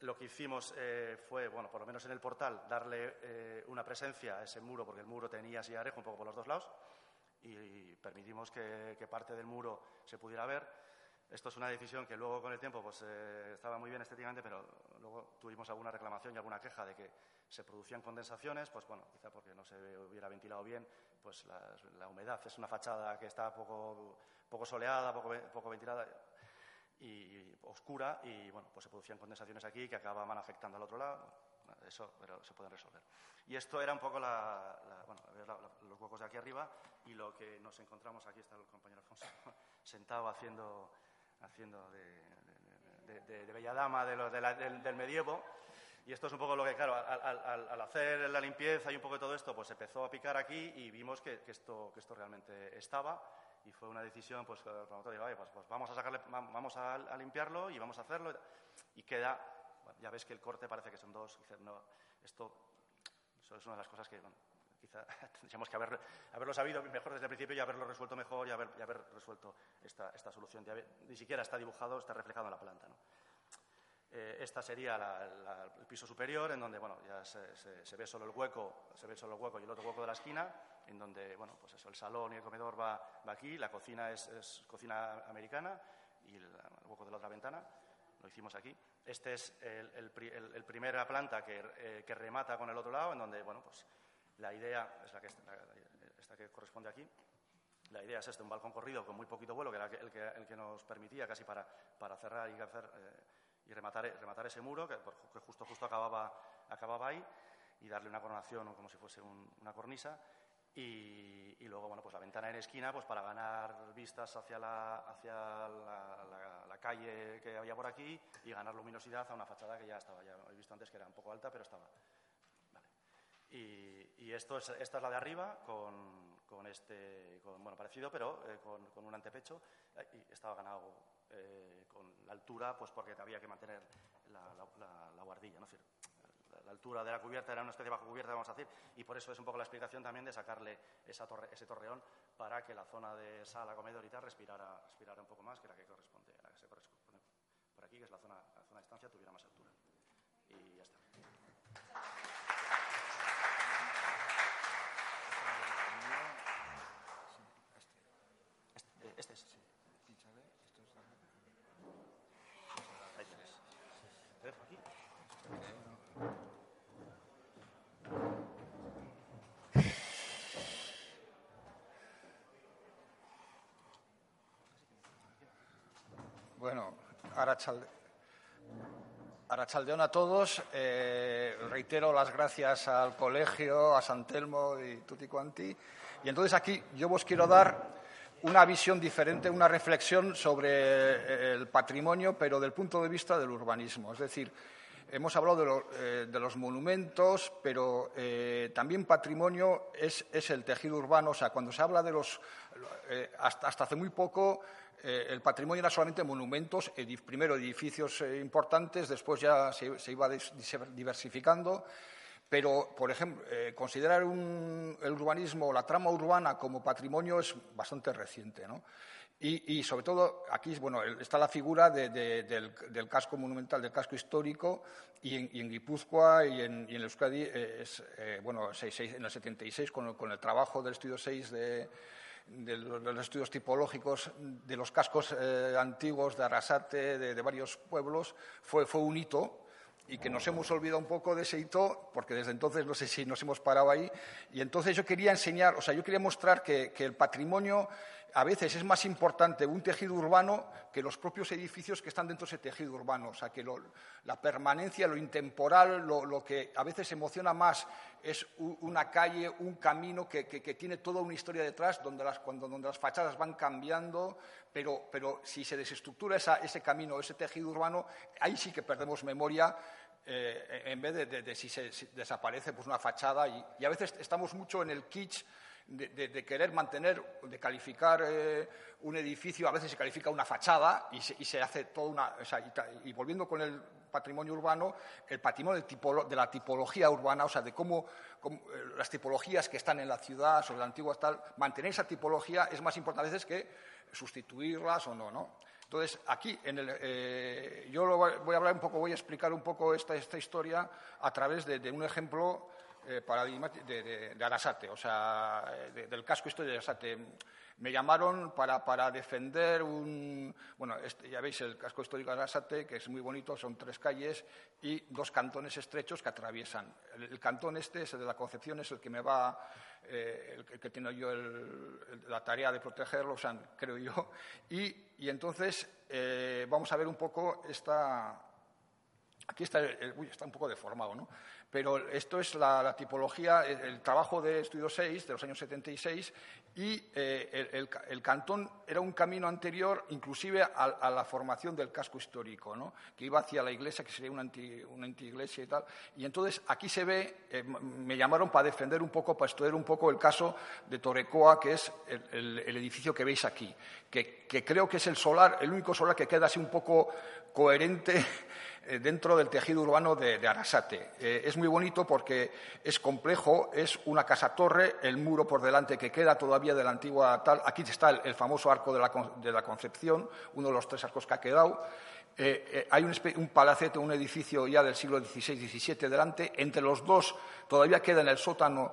lo que hicimos eh, fue, bueno, por lo menos en el portal, darle eh, una presencia a ese muro, porque el muro tenía así arejo un poco por los dos lados, y, permitimos que, que parte del muro se pudiera ver esto es una decisión que luego con el tiempo pues, eh, estaba muy bien estéticamente, pero luego tuvimos alguna reclamación y alguna queja de que se producían condensaciones, pues bueno, quizá porque no se hubiera ventilado bien, pues la, humedad es una fachada que está poco, poco soleada, poco, poco ventilada y, oscura y bueno, pues se producían condensaciones aquí que acababan afectando al otro lado. eso, se pueden resolver. Y esto era un poco la, los huecos de aquí arriba y lo que nos encontramos, aquí está el compañero Alfonso, *laughs* sentado haciendo haciendo de, bella dama del, medievo. Y esto es un poco lo que, claro, al, hacer la limpieza y un poco de todo esto, pues empezó a picar aquí y vimos que, esto, que esto realmente estaba. Y fue una decisión, pues, el promotor dijo, pues, pues, vamos a sacarle, vamos a, limpiarlo y vamos a hacerlo. Y queda, ya ves que el corte parece que son dos. No, esto, eso es una de las cosas que, quizá *laughs* tendríamos que haber, haberlo sabido mejor desde el principio y haberlo resuelto mejor y haber, haber resuelto esta, esta solución. ni siquiera está dibujado, está reflejado en la planta. ¿no? Eh, esta sería el piso superior, en donde bueno, ya se, se, ve solo el hueco, se ve solo el hueco y el otro hueco de la esquina, en donde bueno, pues eso, el salón y el comedor va, va aquí, la cocina es, es, cocina americana y el, hueco de la otra ventana lo hicimos aquí. Este es el, el, el primera planta que, eh, que, remata con el otro lado, en donde bueno, pues la idea es la que, esta que corresponde aquí. la idea es este, un balcón corrido con muy poquito vuelo, que era el que, nos permitía casi para, cerrar y, hacer, eh, y rematar, ese muro, que, justo, acababa, ahí, y darle una coronación como si fuese una cornisa. Y, luego, bueno, pues la ventana en esquina, pues para ganar vistas hacia, la, la, calle que había por aquí y ganar luminosidad a una fachada que ya estaba, ya he visto antes que era un poco alta, pero estaba. Vale. Y, esto es, esta es la de arriba con, con este, con, bueno, parecido, pero eh, con, con, un antepecho y estaba ganado eh, con la altura, pues porque había que mantener la, la guardilla, ¿no? la altura de la cubierta era una especie de bajo cubierta, vamos a decir, y por eso es un poco la explicación también de sacarle esa torre, ese torreón para que la zona de sala, comedor y tal respirara, respirara un poco más, que era que corresponde, la que se corresponde por aquí, que es la zona, la zona de estancia, tuviera más altura. Y ya está. Este, este es. Ahí tienes. ¿Te dejo aquí? Arachaldeón a todos. Eh, reitero las gracias al colegio, a San Telmo y tutti quanti. Y entonces aquí yo os quiero dar una visión diferente, una reflexión sobre eh, el patrimonio, pero del punto de vista del urbanismo. Es decir, hemos hablado de, eh, los monumentos, pero también patrimonio es, el tejido urbano. O sea, cuando se habla de los. hasta hace muy poco eh, el patrimonio era solamente monumentos, primero edificios eh, importantes, después ya se, iba diversificando. Pero, por ejemplo, eh, considerar el urbanismo, la trama urbana como patrimonio es bastante reciente. ¿no? Y, sobre todo, aquí bueno, está la figura del, casco monumental, del casco histórico, y en, Guipúzcoa y en, y en Euskadi, es, bueno, en el 76, con, con el trabajo del estudio 6 de de los, estudios tipológicos de los cascos eh, antiguos de Arrasate, de, varios pueblos, fue, fue un hito y que nos hemos olvidado un poco de ese hito, porque desde entonces no sé si nos hemos parado ahí. Y entonces yo quería enseñar, o sea, yo quería mostrar que, que el patrimonio a veces es más importante un tejido urbano que los propios edificios que están dentro de ese tejido urbano. O sea, que la permanencia, lo intemporal, lo, que a veces emociona más es una calle, un camino que, tiene toda una historia detrás, donde las, cuando, donde las fachadas van cambiando, pero, pero si se desestructura ese camino, ese tejido urbano, ahí sí que perdemos memoria. Eh, en vez de, si, se, desaparece pues una fachada y a veces estamos mucho en el kitsch de, querer mantener, de calificar eh, un edificio, a veces se califica una fachada y se, hace toda una. y, volviendo con el patrimonio urbano, el patrimonio de, la tipología urbana, o sea, de cómo, eh, las tipologías que están en la ciudad, sobre la antigua tal, mantener esa tipología es más importante a veces que sustituirlas o no, ¿no? Entonces, aquí, en el, eh, yo voy a hablar un poco, voy a explicar un poco esta, esta historia a través de un ejemplo eh, de, Arasate, o sea, del casco histórico de Arasate. Me llamaron para, defender un. Bueno, este, ya veis el casco histórico de Arasate, que es muy bonito, son tres calles y dos cantones estrechos que atraviesan. El, cantón este, el de la Concepción, es el que me va. Eh, el, que tengo yo la tarea de protegerlo, o sea, creo yo. Y, entonces eh, vamos a ver un poco esta. Aquí está, uy, está un poco deformado, ¿no? Pero esto es la, tipología, el, trabajo de Estudio 6 de los años 76 y eh, el, cantón era un camino anterior inclusive a, la formación del casco histórico, ¿no? que iba hacia la iglesia, que sería una, anti, una antiiglesia y tal. Y entonces aquí se ve, eh, me llamaron para defender un poco, para estudiar un poco el caso de Torrecoa, que es el, edificio que veis aquí, que, que creo que es el solar, el único solar que queda así un poco coherente dentro del tejido urbano de, Arasate. Eh, es muy bonito porque es complejo, es una casa-torre, el muro por delante que queda todavía de la antigua. Aquí está el, famoso arco de la, Concepción, uno de los tres arcos que ha quedado. Eh, hay un, palacete, un edificio ya del siglo XVI-XVII delante. Entre los dos todavía queda en el sótano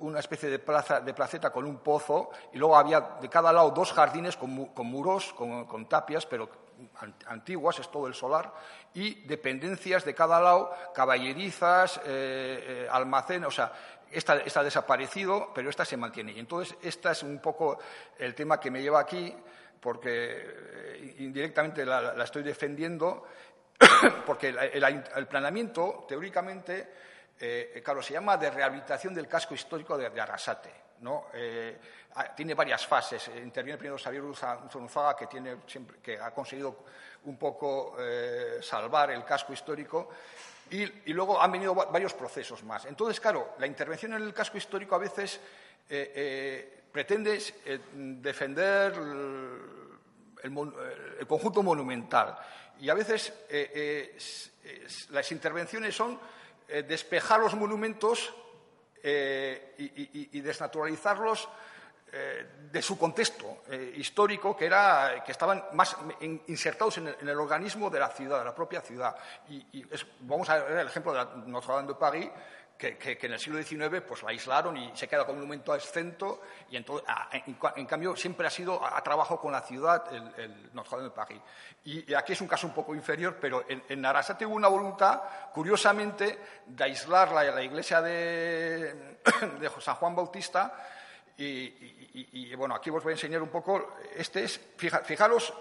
una especie de, plaza, de placeta con un pozo y luego había de cada lado dos jardines con, muros, con, tapias, pero antiguas, es todo el solar, y dependencias de cada lado, caballerizas, eh, almacén, o sea, esta, está desaparecido, pero esta se mantiene. Y entonces, este es un poco el tema que me lleva aquí, porque indirectamente la, estoy defendiendo, *coughs* porque el, planeamiento, teóricamente, claro, se llama de rehabilitación del casco histórico de, de Arrasate. ¿No? Eh, tiene varias fases. Interviene primero Xavier Zunzaga, que, tiene que ha conseguido un poco eh, salvar el casco histórico, y, luego han venido varios procesos más. Entonces, claro, la intervención en el casco histórico a veces eh, pretende defender el, conjunto monumental, y a veces las intervenciones son despejar los monumentos eh, y, desnaturalizarlos eh, de su contexto eh, histórico, que, era, que estaban más insertados en el, organismo de la ciudad, de la propia ciudad. Y, vamos a ver el ejemplo de Notre Dame de París, que, en el siglo XIX pues, la aislaron y se queda como un monumento exento y en, cambio siempre ha sido a, trabajo con la ciudad el, Notre Dame de París. Y, aquí es un caso un poco inferior, pero en, en Arasate hubo una voluntad, curiosamente, de aislar la, iglesia *coughs* de, San Juan Bautista y, bueno, aquí os voy a enseñar un poco, este es, fijaros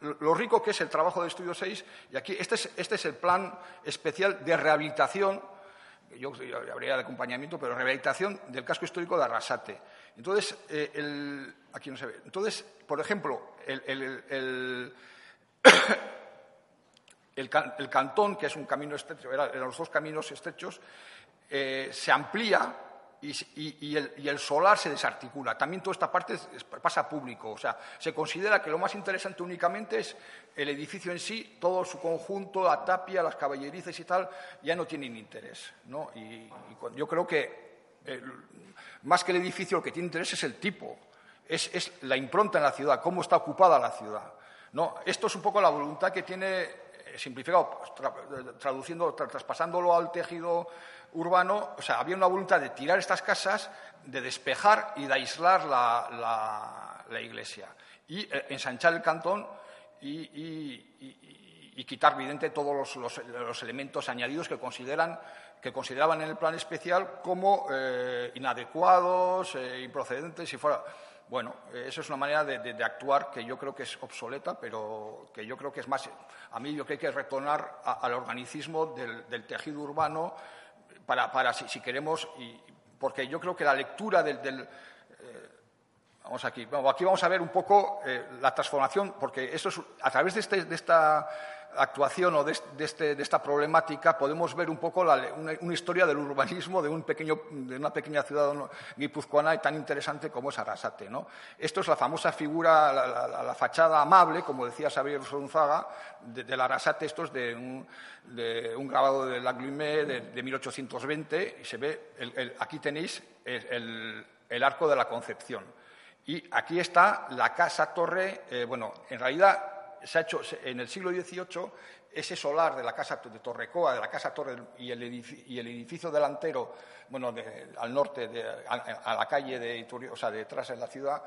lo rico que es el trabajo de Estudio 6 y aquí este es, este es el plan especial de rehabilitación yo, habría de acompañamiento, pero rehabilitación del casco histórico de Arrasate. Entonces, eh, aquí no se ve. Entonces, por ejemplo, el, *coughs* cantón, que es un camino estrecho, eran los dos caminos estrechos, eh, se amplía y, el, solar se desarticula. También toda esta parte pasa público. O sea, se considera que lo más interesante únicamente es el edificio en sí, todo su conjunto, la tapia, las caballerizas y tal, ya no tienen interés. ¿no? Y, yo creo que más que el edificio, lo que tiene interés es el tipo, es, la impronta en la ciudad, cómo está ocupada la ciudad. ¿no? Esto es un poco la voluntad que tiene, simplificado, traduciendo, traspasándolo al tejido urbano, o sea, había una voluntad de tirar estas casas, de despejar y de aislar la, iglesia y eh, ensanchar el cantón y, quitar, evidente, todos los, elementos añadidos que, consideran, que consideraban en el plan especial como eh, inadecuados, eh, improcedentes, si fuera. Bueno, eso es una manera de, actuar que yo creo que es obsoleta, pero que yo creo que es más. A mí yo creo que hay que retornar al organicismo del tejido urbano para, si, queremos, y, porque yo creo que la lectura del... Eh, vamos aquí, aquí vamos a ver un poco eh, la transformación, porque eso es, a través de, este, de esta actuación o de, este, de, esta problemática podemos ver un poco una, historia del urbanismo de, un pequeño, de una pequeña ciudad guipuzcoana tan interesante como es Arrasate. ¿no? Esto es la famosa figura, la, fachada amable, como decía Xavier Gonzaga, de, la Arrasate. Esto es de un, un grabado de Laglume de, 1820 y se ve, aquí tenéis el, arco de la Concepción. Y aquí está la casa torre, eh, bueno, en realidad se ha hecho en el siglo XVIII ese solar de la casa de Torrecoa, de la casa Torre y el edificio, delantero, bueno, al norte, a, la calle de Iturio, o sea, detrás de la ciudad,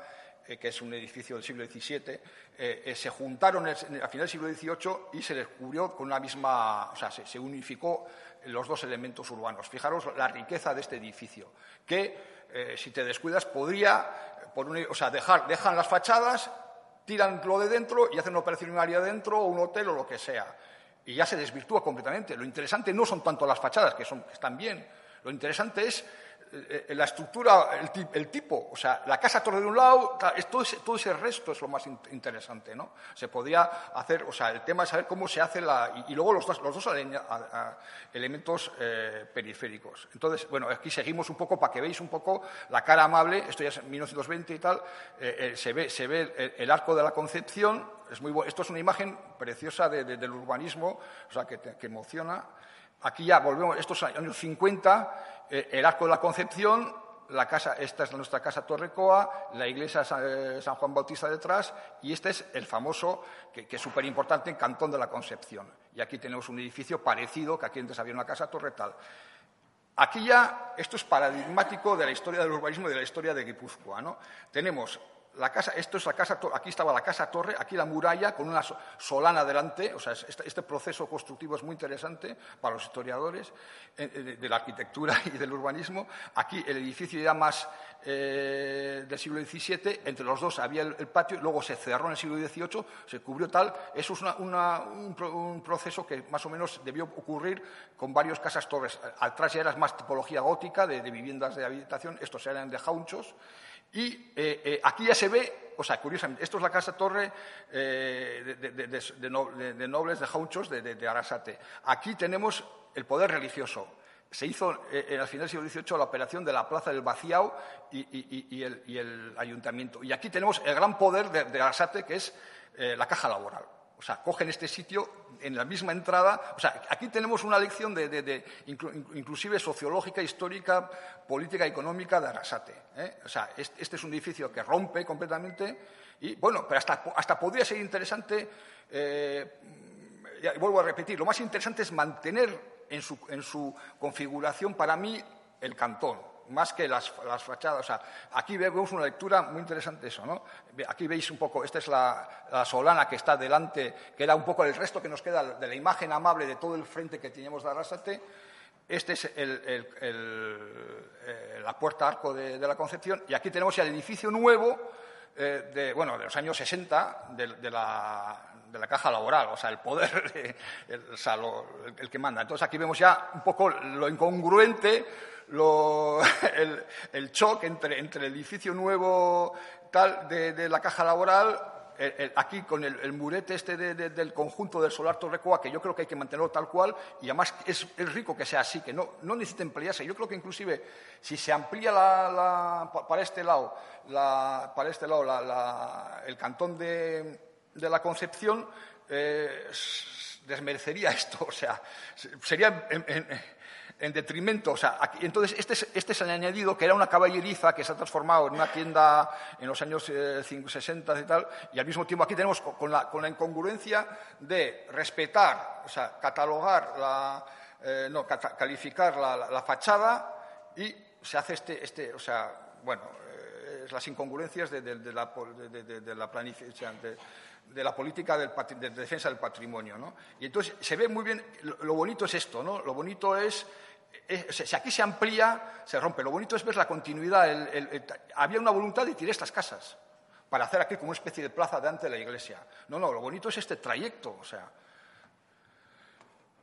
eh, que es un edificio del siglo XVII, eh, eh, se juntaron a final del siglo XVIII y se descubrió con una misma, o sea, se, unificó los dos elementos urbanos. Fijaros la riqueza de este edificio, que si te descuidas podría, por o sea, dejar, dejan las fachadas tiran lo de dentro y hacen una operación área dentro o un hotel o lo que sea. Y ya se desvirtúa completamente. Lo interesante no son tanto las fachadas, que, están bien. Lo interesante es la estructura, el, tipo, o sea, la casa torre de un lado, todo ese, todo ese resto es lo más interesante, ¿no? Se podría hacer, o sea, el tema es saber cómo se hace la. y, luego los dos, los dos elementos eh, periféricos. Entonces, bueno, aquí seguimos un poco para que veáis un poco la cara amable, esto ya es 1920 y tal, eh, se ve, se ve el, arco de la Concepción, es muy esto es una imagen preciosa del urbanismo, o sea, que, que emociona. Aquí ya volvemos, estos años 50 eh, el Arco de la Concepción, la casa, esta es nuestra casa Torrecoa, la iglesia eh, San Juan Bautista detrás y este es el famoso, que, es súper importante, Cantón de la Concepción. Y aquí tenemos un edificio parecido, que aquí antes había una casa torretal. Aquí ya, esto es paradigmático de la historia del urbanismo y de la historia de Guipúzcoa. ¿no? Tenemos la casa, esto es la casa, aquí estaba la casa torre, aquí la muralla con una solana delante, o sea, este, este, proceso constructivo es muy interesante para los historiadores eh, de, la arquitectura *laughs* y del urbanismo. Aquí el edificio ya más eh, del siglo XVII, entre los dos había el, patio, luego se cerró en el siglo XVIII, se cubrió tal. Eso es un, proceso que más o menos debió ocurrir con varias casas torres. Atrás ya era más tipología gótica de, viviendas de habitación, estos eran de jaunchos. Y eh, eh, aquí ya se ve, o sea, curiosamente, esto es la casa torre de, nobles de jaunchos de, Arasate. Aquí tenemos el poder religioso. Se hizo en el final del siglo XVIII la operación de la Plaza del Vaciao y, el, ayuntamiento. Y aquí tenemos el gran poder de, Arasate, que es la caja laboral. O sea, cogen este sitio en la misma entrada. O sea, aquí tenemos una lección de, inclusive sociológica, histórica, política, económica de Arasate. ¿eh? O sea, este, es un edificio que rompe completamente y, bueno, pero hasta, podría ser interesante, eh, vuelvo a repetir, lo más interesante es mantener en su, en su configuración, para mí, el cantón más que las, fachadas. O sea, aquí vemos una lectura muy interesante eso, ¿no? Aquí veis un poco, esta es la, solana que está delante, que era un poco el resto que nos queda de la imagen amable de todo el frente que teníamos de Arrasate. Este es eh, la puerta arco de, la Concepción. Y aquí tenemos ya el edificio nuevo, eh, de, bueno, de los años 60, de, la, caja laboral, o sea, el poder, *laughs* el, el, que manda. Entonces aquí vemos ya un poco lo incongruente *laughs* el, el choque entre, entre, el edificio nuevo tal de, la caja laboral aquí con el, murete este del conjunto del Solar Torrecoa, que yo creo que hay que mantenerlo tal cual, y además es, rico que sea así, que no, no necesita ampliarse. Yo creo que inclusive si se amplía la, para este lado, para este lado el cantón de, la Concepción, eh, desmerecería esto. O sea, sería en detrimento, o sea, entonces este es, este es, el añadido que era una caballeriza que se ha transformado en una tienda en los años 60 eh, y tal, y al mismo tiempo aquí tenemos con la, con la incongruencia de respetar, o sea, catalogar, la, eh, no, calificar la, fachada y se hace este, este o sea, bueno, eh, las incongruencias de, la, de, la planificación de la política de defensa del patrimonio. ¿no? Y entonces se ve muy bien, lo, bonito es esto, ¿no? lo bonito es si aquí se amplía, se rompe. Lo bonito es ver la continuidad. había una voluntad de tirar estas casas para hacer aquí como una especie de plaza delante de la iglesia. No, no, lo bonito es este trayecto. O sea,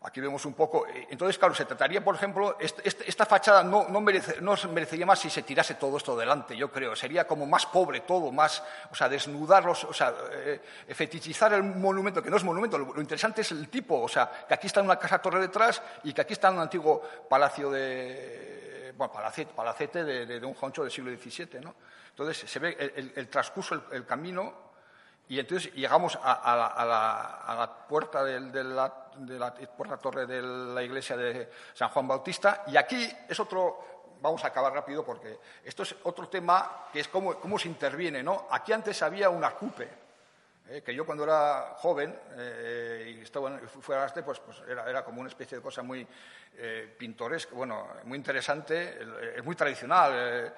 Aquí vemos un poco. Eh, entonces, claro, se trataría, por ejemplo, esta fachada no, merecería más si se tirase todo esto delante, yo creo. Sería como más pobre todo, más, o sea, desnudarlos, o sea, eh, fetichizar el monumento, que no es monumento. Lo, interesante es el tipo, o sea, que aquí está una casa torre detrás y que aquí está un antiguo palacio de, bueno, palacete, de, un joncho del siglo XVII, ¿no? Entonces, se ve el, transcurso, el camino y entonces llegamos a, la, puerta de, la, puerta torre de la iglesia de San Juan Bautista y aquí es otro, vamos a acabar rápido porque esto es otro tema que es cómo, cómo se interviene, ¿no? Aquí antes había un acupe, ¿eh? que yo cuando era joven eh, y estaba fuera de este, pues, pues era, era, como una especie de cosa muy eh, pintoresca, bueno, muy interesante, es muy tradicional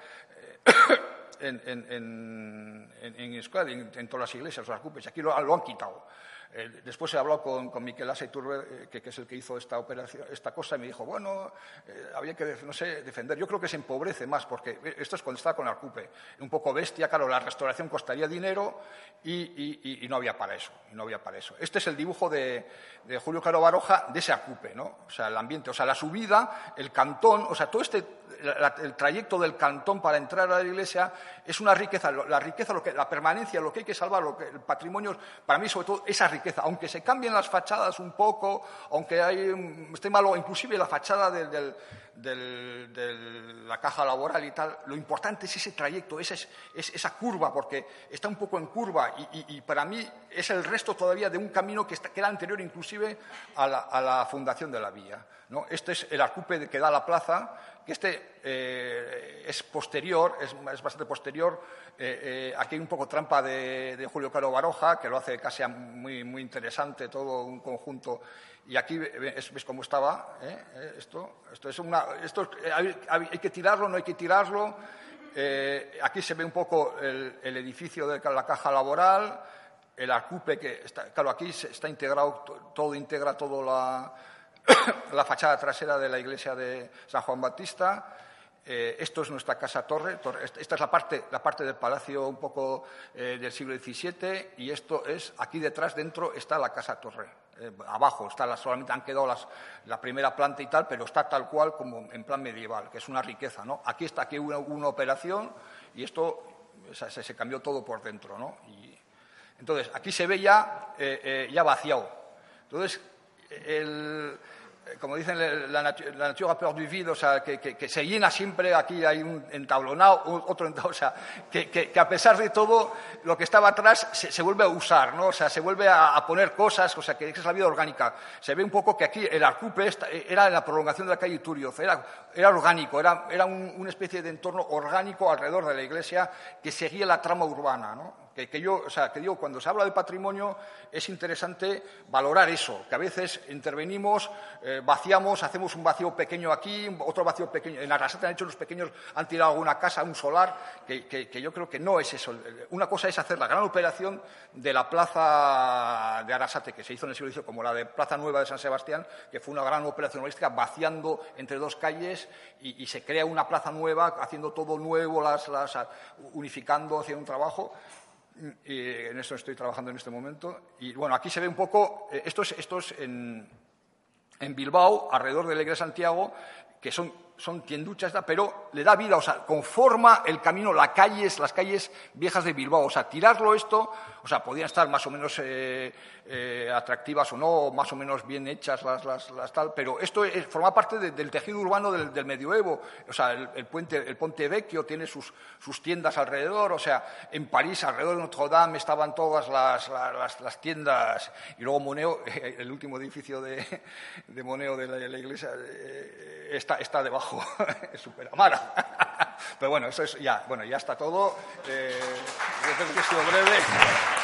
en, en, en, Euskadi, en, todas las iglesias, los acupes, aquí lo, han quitado. Eh, después he hablado con, con Miquel Asa eh, que, es el que hizo esta operación, esta cosa, y me dijo, bueno, eh, había que, no sé, defender. Yo creo que se empobrece más, porque esto es cuando está con Arcupe. Un poco bestia, claro, la restauración costaría dinero y, no había para eso. no había para eso. Este es el dibujo de, de Julio Caro Baroja de ese Arcupe, ¿no? O sea, el ambiente, o sea, la subida, el cantón, o sea, todo este el trayecto del cantón para entrar a la iglesia es una riqueza, la riqueza, la permanencia, lo que hay que salvar, lo que, el patrimonio, para mí sobre todo esa riqueza, aunque se cambien las fachadas un poco, aunque hay, esté malo, inclusive la fachada de la caja laboral y tal, lo importante es ese trayecto, esa, curva, porque está un poco en curva y, para mí es el resto todavía de un camino que, era anterior inclusive a la, fundación de la vía. ¿no? Este es el acupe que da la plaza, que este eh, es posterior, es, bastante posterior. Eh, eh, aquí hay un poco trampa de, Julio Caro Baroja, que lo hace casi muy, muy interesante, todo un conjunto. Y aquí ves, cómo estaba esto. Esto, es una, esto hay, que tirarlo, no hay que tirarlo. eh, aquí se ve un poco el, edificio de la caja laboral, el arcupe que está, claro, aquí está integrado, todo integra toda la, *coughs* la fachada trasera de la iglesia de San Juan Bautista. Eh, esto es nuestra casa torre, Esta es la parte, la parte del palacio un poco eh, del siglo XVII y esto es, aquí detrás, dentro, está la casa torre. Eh, abajo está solamente han quedado las, la primera planta y tal, pero está tal cual como en plan medieval, que es una riqueza. ¿no? Aquí está, aquí hubo una, operación y esto se, cambió todo por dentro. ¿no? Y, entonces, aquí se ve ya, ya vaciado. Entonces, el, eh, como dicen, la, la nature peur du vide, o sea, que, se llena siempre, aquí hay un entablonado, otro entablonado, *laughs* o sea, que, a pesar de todo, lo que estaba atrás se, vuelve a usar, ¿no? O sea, se vuelve a, poner cosas, o sea, que es la vida orgánica. Se ve un poco que aquí el arcupe era la prolongación de la calle Turioz, era, era orgánico, era, era una especie de entorno orgánico alrededor de la iglesia que seguía la trama urbana, ¿no? Que, yo, o sea, que digo, cuando se habla de patrimonio es interesante valorar eso, que a veces intervenimos, eh, vaciamos, hacemos un vacío pequeño aquí, otro vacío pequeño. En Arrasate han hecho los pequeños, han tirado alguna casa, un solar, que, yo creo que no es eso. Una cosa es hacer la gran operación de la plaza de Arrasate, que se hizo en el siglo XIX, como la de Plaza Nueva de San Sebastián, que fue una gran operación logística, vaciando entre dos calles y, se crea una plaza nueva, haciendo todo nuevo, unificando, haciendo un trabajo en eso estoy trabajando en este momento. Y bueno, aquí se ve un poco, eh, esto es, esto es en, en Bilbao, alrededor de la iglesia de Santiago, que son son tienduchas, pero le da vida, o sea, conforma el camino, las calles, las calles viejas de Bilbao. O sea, tirarlo esto, o sea, podían estar más o menos eh, eh, atractivas o no, más o menos bien hechas las, las, tal, pero esto forma parte del tejido urbano del, medioevo. O sea, el, puente, el Ponte Vecchio tiene sus, sus, tiendas alrededor, o sea, en París, alrededor de Notre Dame, estaban todas las, las tiendas, y luego Moneo, *laughs* el último edificio de, de Moneo de la, iglesia, eh, está, está debajo *laughs* es super amara. *laughs* Pero bueno, eso es ya, bueno, ya está todo. Eh, yo creo que he sido breve.